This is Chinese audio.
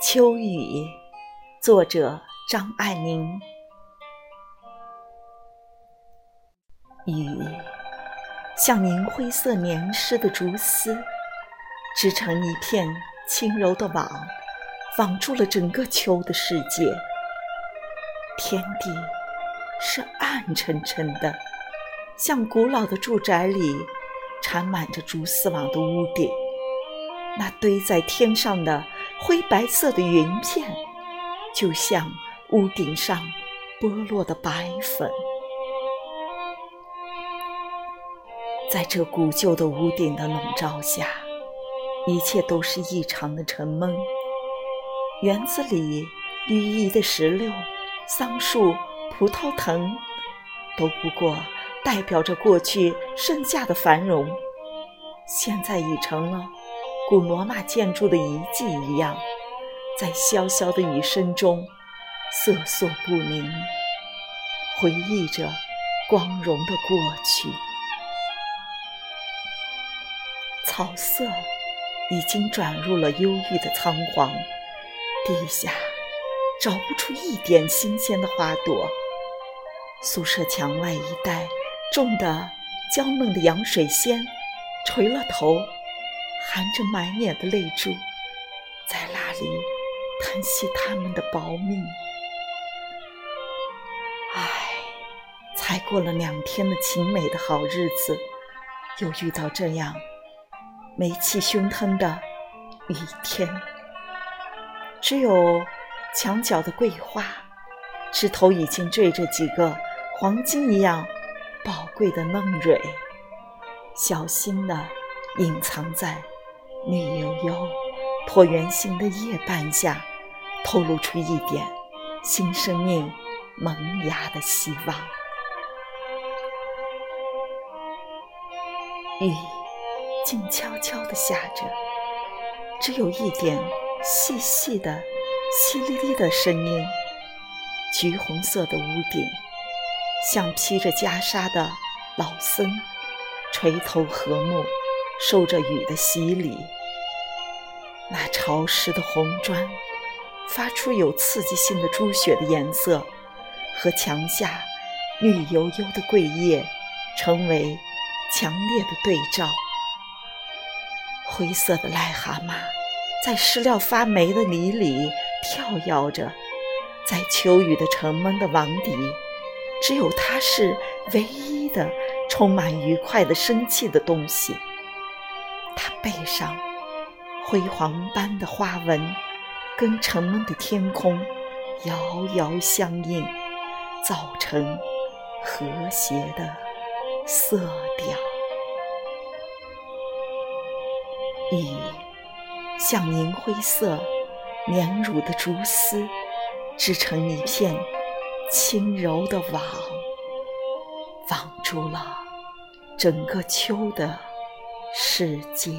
秋雨，作者张爱玲。雨像银灰色黏湿的竹丝，织成一片轻柔的网，网住了整个秋的世界。天地是暗沉沉的，像古老的住宅里缠满着蛛丝网的屋顶。那堆在天上的灰白色的云片，就像屋顶上剥落的白粉。在这古旧的屋顶的笼罩下，一切都是异常的沉闷。园子里绿意的石榴、桑树、葡萄藤，都不过代表着过去盛夏的繁荣，现在已成了。古罗马建筑的遗迹一样，在潇潇的雨声中瑟瑟不宁，回忆着光荣的过去。草色已经转入了忧郁的仓皇，地下找不出一点新鲜的花朵。宿舍墙外一带种的娇嫩的洋水仙，垂了头。含着满眼的泪珠，在那里叹息他们的薄命。唉，才过了两天的晴美的好日子，又遇到这样煤气熏腾的雨天。只有墙角的桂花，枝头已经缀着几个黄金一样宝贵的嫩蕊，小心地隐藏在。绿油油、椭圆形的叶瓣下，透露出一点新生命萌芽的希望。雨静悄悄地下着，只有一点细细的、淅沥沥的声音。橘红色的屋顶，像披着袈裟的老僧，垂头和睦。受着雨的洗礼，那潮湿的红砖发出有刺激性的朱血的颜色，和墙下绿油油的桂叶成为强烈的对照。灰色的癞蛤蟆在湿料发霉的泥里跳跃着，在秋雨的沉闷的网底，只有它是唯一的充满愉快的生气的东西。背上辉煌般的花纹，跟沉闷的天空遥遥相映，造成和谐的色调。雨像银灰色绵乳的竹丝，织成一片轻柔的网，网住了整个秋的。世界。